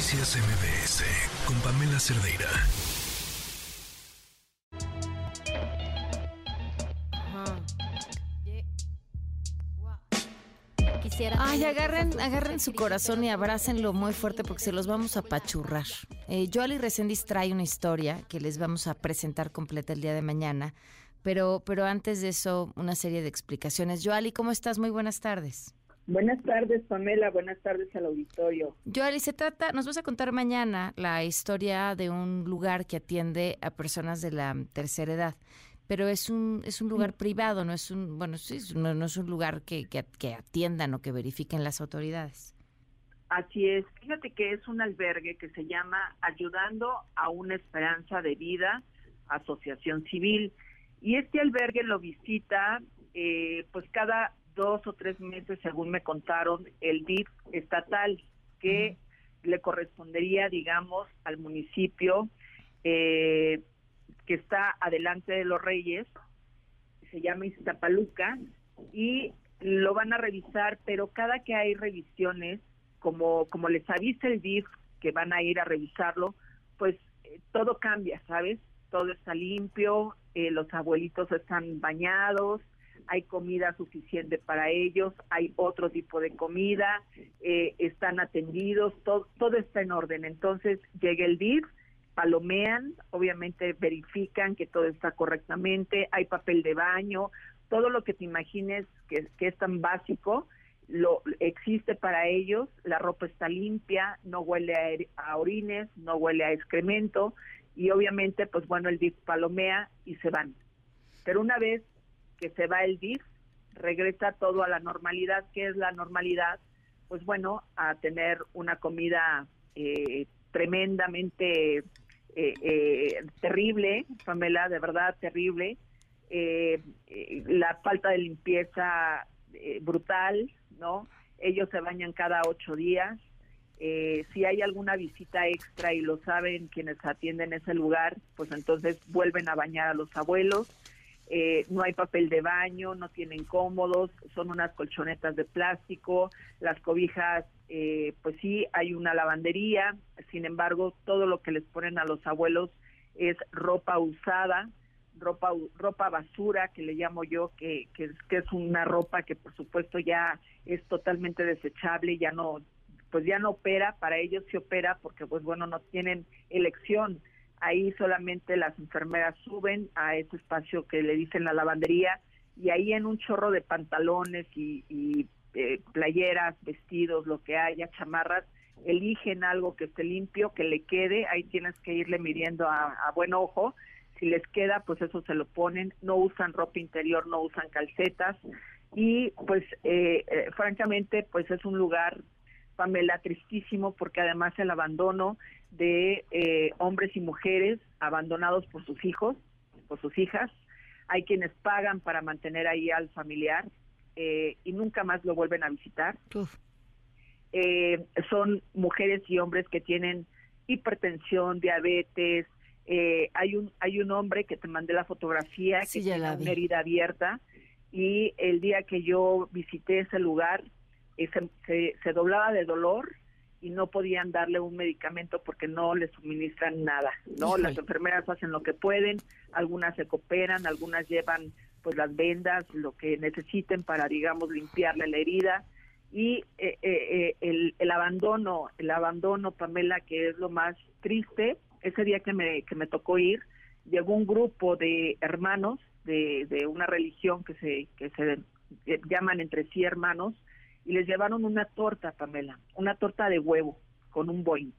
Noticias MBS con Pamela Cerdeira. Ay, agarren, agarren su corazón y abrácenlo muy fuerte porque se los vamos a pachurrar. Eh, Joali Reséndiz trae una historia que les vamos a presentar completa el día de mañana, pero, pero antes de eso, una serie de explicaciones. Joali, ¿cómo estás? Muy buenas tardes. Buenas tardes, Pamela. Buenas tardes al auditorio. Joali, se trata, nos vas a contar mañana la historia de un lugar que atiende a personas de la tercera edad pero es un es un lugar privado, no es un bueno sí no, no es un lugar que, que, que, atiendan o que verifiquen las autoridades. Así es. Fíjate que es un albergue que se llama Ayudando a una Esperanza de Vida Asociación Civil y este albergue lo visita eh, pues cada dos o tres meses, según me contaron, el DIF estatal que le correspondería, digamos, al municipio. Eh, que está adelante de los Reyes, se llama Iztapaluca, y lo van a revisar, pero cada que hay revisiones, como, como les avisa el DIF que van a ir a revisarlo, pues eh, todo cambia, ¿sabes? Todo está limpio, eh, los abuelitos están bañados, hay comida suficiente para ellos, hay otro tipo de comida, eh, están atendidos, todo, todo está en orden. Entonces llega el DIF, palomean, obviamente verifican que todo está correctamente, hay papel de baño, todo lo que te imagines que, es tan básico, lo existe para ellos, la ropa está limpia, no huele a, orines, no huele a excremento y obviamente pues bueno el DIF palomea y se van. Pero una vez que se va el DIF, regresa todo a la normalidad, que es la normalidad, pues bueno, a tener una comida eh, tremendamente eh, eh, terrible, Pamela, de verdad terrible. Eh, la falta de limpieza brutal, ¿no? Ellos se bañan cada ocho días. si hay alguna visita extra y lo saben quienes atienden ese lugar, pues entonces vuelven a bañar a los abuelos. No hay papel de baño, no tienen cómodos, son unas colchonetas de plástico, las cobijas eh, pues sí hay una lavandería, sin embargo todo lo que les ponen a los abuelos es ropa usada, ropa ropa basura que le llamo yo, que, que, que es una ropa que por supuesto ya es totalmente desechable, ya no pues ya no opera, para ellos sí opera porque pues bueno no tienen elección. Ahí solamente las enfermeras suben a ese espacio que le dicen la lavandería y ahí en un chorro de pantalones y, eh, playeras, vestidos, lo que haya, chamarras, eligen algo que esté limpio, que le quede, ahí tienes que irle midiendo a, buen ojo, si les queda, pues eso se lo ponen, no usan ropa interior, no usan calcetas y pues eh, eh, francamente pues es un lugar, Pamela, tristísimo porque además el abandono de hombres y mujeres abandonados por sus hijos, por sus hijas, hay quienes pagan para mantener ahí al familiar, eh, y nunca más lo vuelven a visitar. Eh, son mujeres y hombres que tienen hipertensión, diabetes. Eh, hay un hay un hombre que te mandé la fotografía que tiene una herida abierta y el día que yo visité ese lugar se, se, doblaba de dolor y no podían darle un medicamento porque no le suministran nada, ¿no? Las enfermeras hacen lo que pueden, algunas se cooperan, algunas llevan pues las vendas, lo que necesiten para, digamos, limpiarle la herida y eh, eh, eh, el, el, abandono, el abandono, Pamela, que es lo más triste, ese día que me, que me tocó ir, llegó un grupo de hermanos de, de una religión que se, que se llaman entre sí hermanos y les llevaron una torta, Pamela, una torta de huevo con un boing.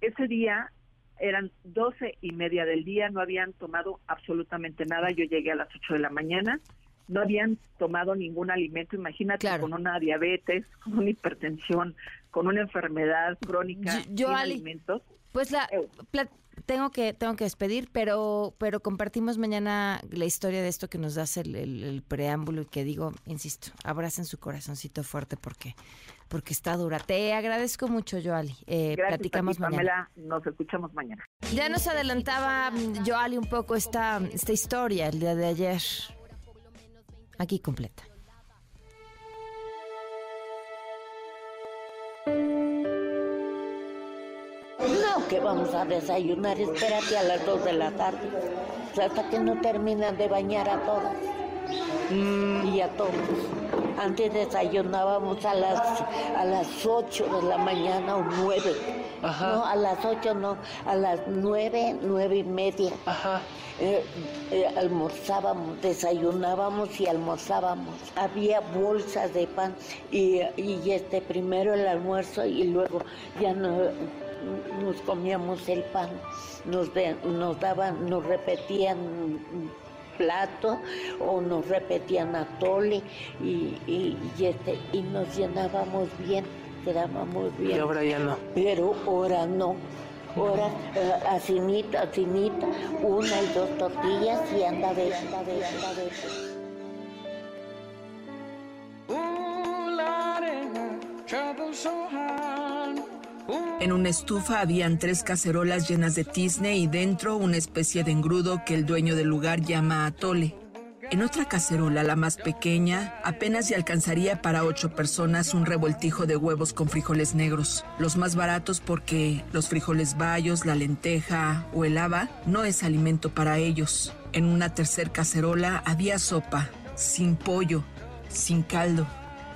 Ese día eran doce y media del día, no habían tomado absolutamente nada. Yo llegué a las ocho de la mañana, no habían tomado ningún alimento. Imagínate con una diabetes, con una hipertensión, con una enfermedad crónica, yo, sin alimentos. Pues la, tengo que tengo que despedir, pero pero compartimos mañana la historia de esto que nos das el, el, preámbulo y que digo, insisto, abracen su corazoncito fuerte porque porque está dura. Te agradezco mucho, Joali. Eh, platicamos mañana. nos escuchamos mañana. Ya nos adelantaba mm, Joali un poco esta, esta historia el día de ayer. Aquí completa. Que vamos a desayunar, espérate a las 2 de la tarde, hasta que no terminan de bañar a todas mm. y a todos. Antes desayunábamos a las, a las 8 de la mañana o 9. No, a las 8 no, a las 9, 9 y media. Ajá. Eh, eh, almorzábamos, desayunábamos y almorzábamos. Había bolsas de pan y, y este primero el almuerzo y luego ya no nos comíamos el pan, nos, nos daban, nos repetían plato o nos repetían atole y, y, este, y nos llenábamos bien, quedábamos bien. Y ahora ya no. Pero ahora no. Ahora eh, asinita, asinita, una y dos tortillas y anda de, anda de, anda de. En una estufa habían tres cacerolas llenas de tizne y dentro una especie de engrudo que el dueño del lugar llama atole. En otra cacerola, la más pequeña, apenas se alcanzaría para ocho personas un revoltijo de huevos con frijoles negros, los más baratos porque los frijoles bayos, la lenteja o el haba no es alimento para ellos. En una tercer cacerola había sopa, sin pollo, sin caldo.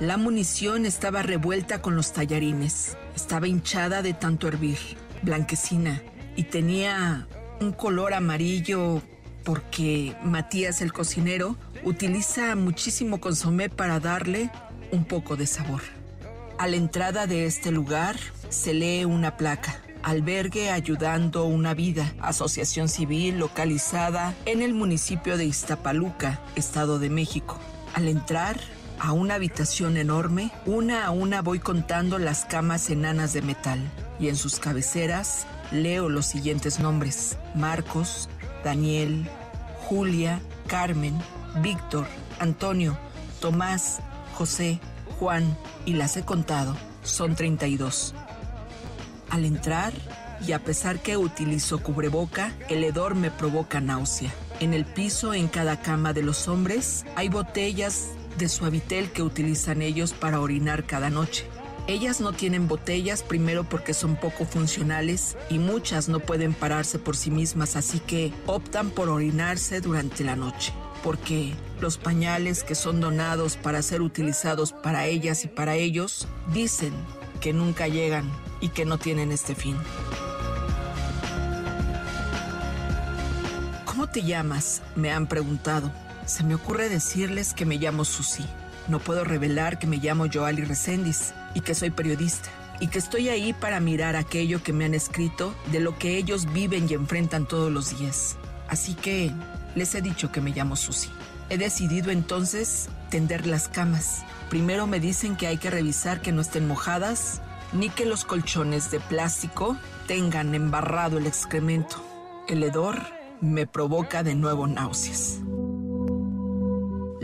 La munición estaba revuelta con los tallarines. Estaba hinchada de tanto hervir, blanquecina, y tenía un color amarillo porque Matías el cocinero utiliza muchísimo consomé para darle un poco de sabor. A la entrada de este lugar se lee una placa. Albergue Ayudando una Vida, asociación civil localizada en el municipio de Iztapaluca, Estado de México. Al entrar, a una habitación enorme, una a una voy contando las camas enanas de metal y en sus cabeceras leo los siguientes nombres. Marcos, Daniel, Julia, Carmen, Víctor, Antonio, Tomás, José, Juan y las he contado. Son 32. Al entrar, y a pesar que utilizo cubreboca, el hedor me provoca náusea. En el piso, en cada cama de los hombres, hay botellas de suavitel que utilizan ellos para orinar cada noche. Ellas no tienen botellas primero porque son poco funcionales y muchas no pueden pararse por sí mismas, así que optan por orinarse durante la noche, porque los pañales que son donados para ser utilizados para ellas y para ellos dicen que nunca llegan y que no tienen este fin. ¿Cómo te llamas? Me han preguntado se me ocurre decirles que me llamo Susi. No puedo revelar que me llamo Joali Reséndiz y que soy periodista y que estoy ahí para mirar aquello que me han escrito de lo que ellos viven y enfrentan todos los días. Así que les he dicho que me llamo Susi. He decidido entonces tender las camas. Primero me dicen que hay que revisar que no estén mojadas ni que los colchones de plástico tengan embarrado el excremento. El hedor me provoca de nuevo náuseas.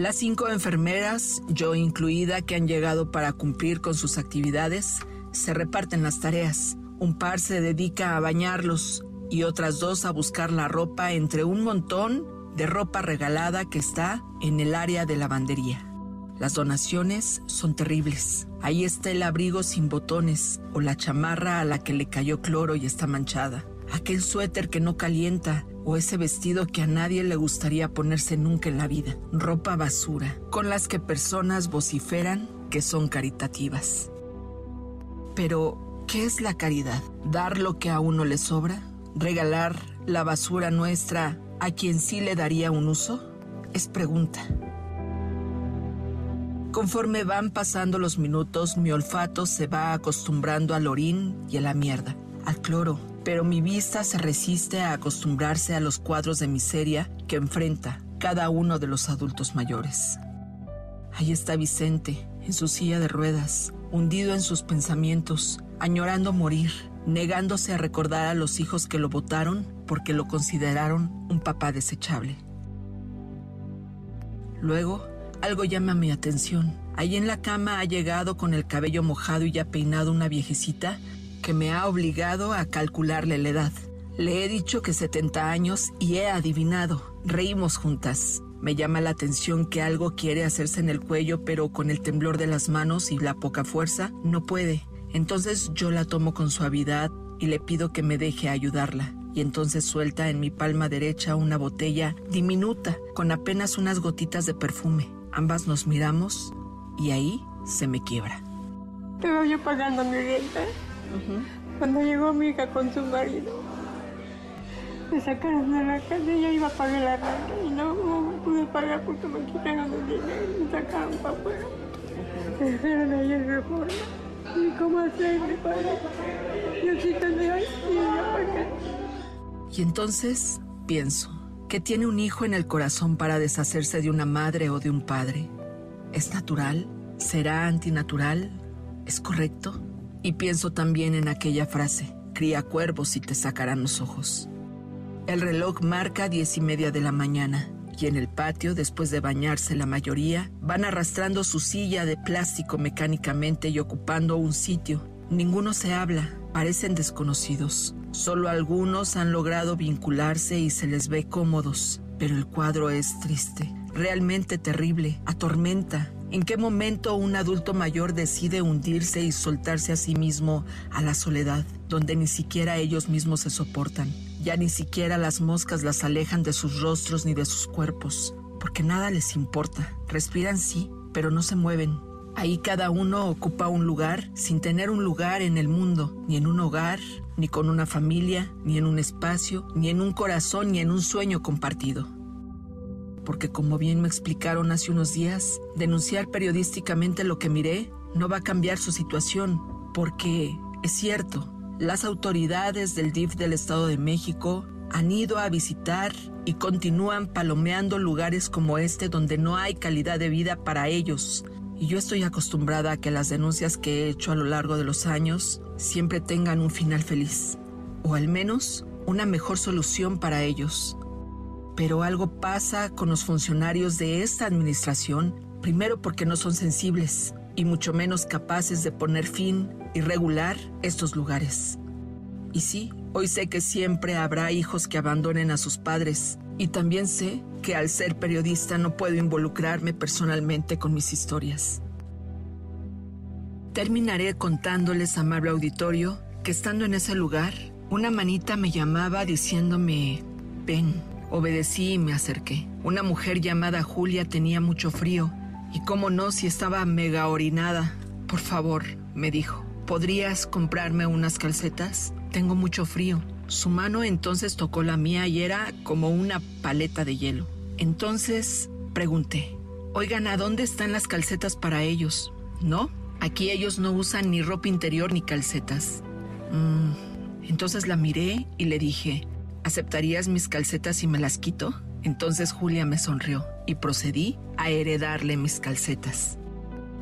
Las cinco enfermeras, yo incluida, que han llegado para cumplir con sus actividades, se reparten las tareas. Un par se dedica a bañarlos y otras dos a buscar la ropa entre un montón de ropa regalada que está en el área de lavandería. Las donaciones son terribles. Ahí está el abrigo sin botones o la chamarra a la que le cayó cloro y está manchada. Aquel suéter que no calienta o ese vestido que a nadie le gustaría ponerse nunca en la vida. Ropa basura, con las que personas vociferan que son caritativas. Pero, ¿qué es la caridad? ¿Dar lo que a uno le sobra? ¿Regalar la basura nuestra a quien sí le daría un uso? Es pregunta. Conforme van pasando los minutos, mi olfato se va acostumbrando al orín y a la mierda, al cloro, pero mi vista se resiste a acostumbrarse a los cuadros de miseria que enfrenta cada uno de los adultos mayores. Ahí está Vicente, en su silla de ruedas, hundido en sus pensamientos, añorando morir, negándose a recordar a los hijos que lo votaron porque lo consideraron un papá desechable. Luego, algo llama mi atención. Ahí en la cama ha llegado con el cabello mojado y ya peinado una viejecita que me ha obligado a calcularle la edad. Le he dicho que 70 años y he adivinado. Reímos juntas. Me llama la atención que algo quiere hacerse en el cuello, pero con el temblor de las manos y la poca fuerza no puede. Entonces yo la tomo con suavidad y le pido que me deje ayudarla. Y entonces suelta en mi palma derecha una botella diminuta con apenas unas gotitas de perfume. Ambas nos miramos y ahí se me quiebra. Estaba yo pagando mi renta cuando llegó mi hija con su marido. Me sacaron de la casa y ella iba a pagar la renta y no, no pude pagar porque me quitaron el dinero y me sacaron para afuera. Me dejaron ahí en reforma. ¿Y cómo hacerle, padre? Diosito de hoy y ella para acá. Y entonces pienso, ¿qué tiene un hijo en el corazón para deshacerse de una madre o de un padre? ¿Es natural? ¿Será antinatural? ¿Es correcto? Y pienso también en aquella frase, cría cuervos y te sacarán los ojos. El reloj marca diez y media de la mañana y en el patio, después de bañarse la mayoría, van arrastrando su silla de plástico mecánicamente y ocupando un sitio. Ninguno se habla, parecen desconocidos. Solo algunos han logrado vincularse y se les ve cómodos, pero el cuadro es triste, realmente terrible, atormenta. ¿En qué momento un adulto mayor decide hundirse y soltarse a sí mismo a la soledad, donde ni siquiera ellos mismos se soportan? Ya ni siquiera las moscas las alejan de sus rostros ni de sus cuerpos, porque nada les importa. Respiran sí, pero no se mueven. Ahí cada uno ocupa un lugar sin tener un lugar en el mundo, ni en un hogar, ni con una familia, ni en un espacio, ni en un corazón, ni en un sueño compartido. Porque como bien me explicaron hace unos días, denunciar periodísticamente lo que miré no va a cambiar su situación, porque es cierto, las autoridades del DIF del Estado de México han ido a visitar y continúan palomeando lugares como este donde no hay calidad de vida para ellos. Y yo estoy acostumbrada a que las denuncias que he hecho a lo largo de los años siempre tengan un final feliz, o al menos una mejor solución para ellos. Pero algo pasa con los funcionarios de esta administración, primero porque no son sensibles y mucho menos capaces de poner fin y regular estos lugares. Y sí, hoy sé que siempre habrá hijos que abandonen a sus padres y también sé que al ser periodista no puedo involucrarme personalmente con mis historias. Terminaré contándoles, amable auditorio, que estando en ese lugar, una manita me llamaba diciéndome, ven, obedecí y me acerqué. Una mujer llamada Julia tenía mucho frío, y cómo no si estaba mega orinada. Por favor, me dijo, ¿podrías comprarme unas calcetas? Tengo mucho frío. Su mano entonces tocó la mía y era como una paleta de hielo. Entonces pregunté, oigan, ¿a dónde están las calcetas para ellos? No, aquí ellos no usan ni ropa interior ni calcetas. Mm, entonces la miré y le dije, ¿aceptarías mis calcetas si me las quito? Entonces Julia me sonrió y procedí a heredarle mis calcetas.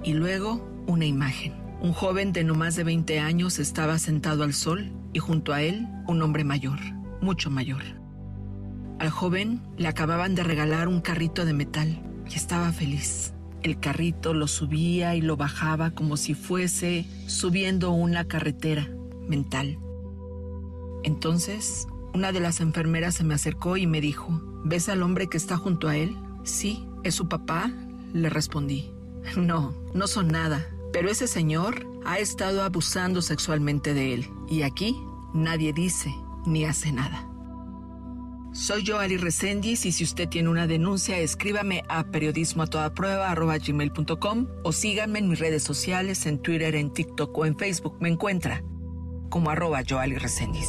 Y luego una imagen. Un joven de no más de 20 años estaba sentado al sol y junto a él un hombre mayor, mucho mayor. Al joven le acababan de regalar un carrito de metal y estaba feliz. El carrito lo subía y lo bajaba como si fuese subiendo una carretera mental. Entonces, una de las enfermeras se me acercó y me dijo, ¿ves al hombre que está junto a él? Sí, ¿es su papá? Le respondí. No, no son nada, pero ese señor ha estado abusando sexualmente de él y aquí nadie dice ni hace nada. Soy yo, Ali Resendiz, y si usted tiene una denuncia, escríbame a periodismo o síganme en mis redes sociales, en Twitter, en TikTok o en Facebook. Me encuentra como arroba Ali Resendiz.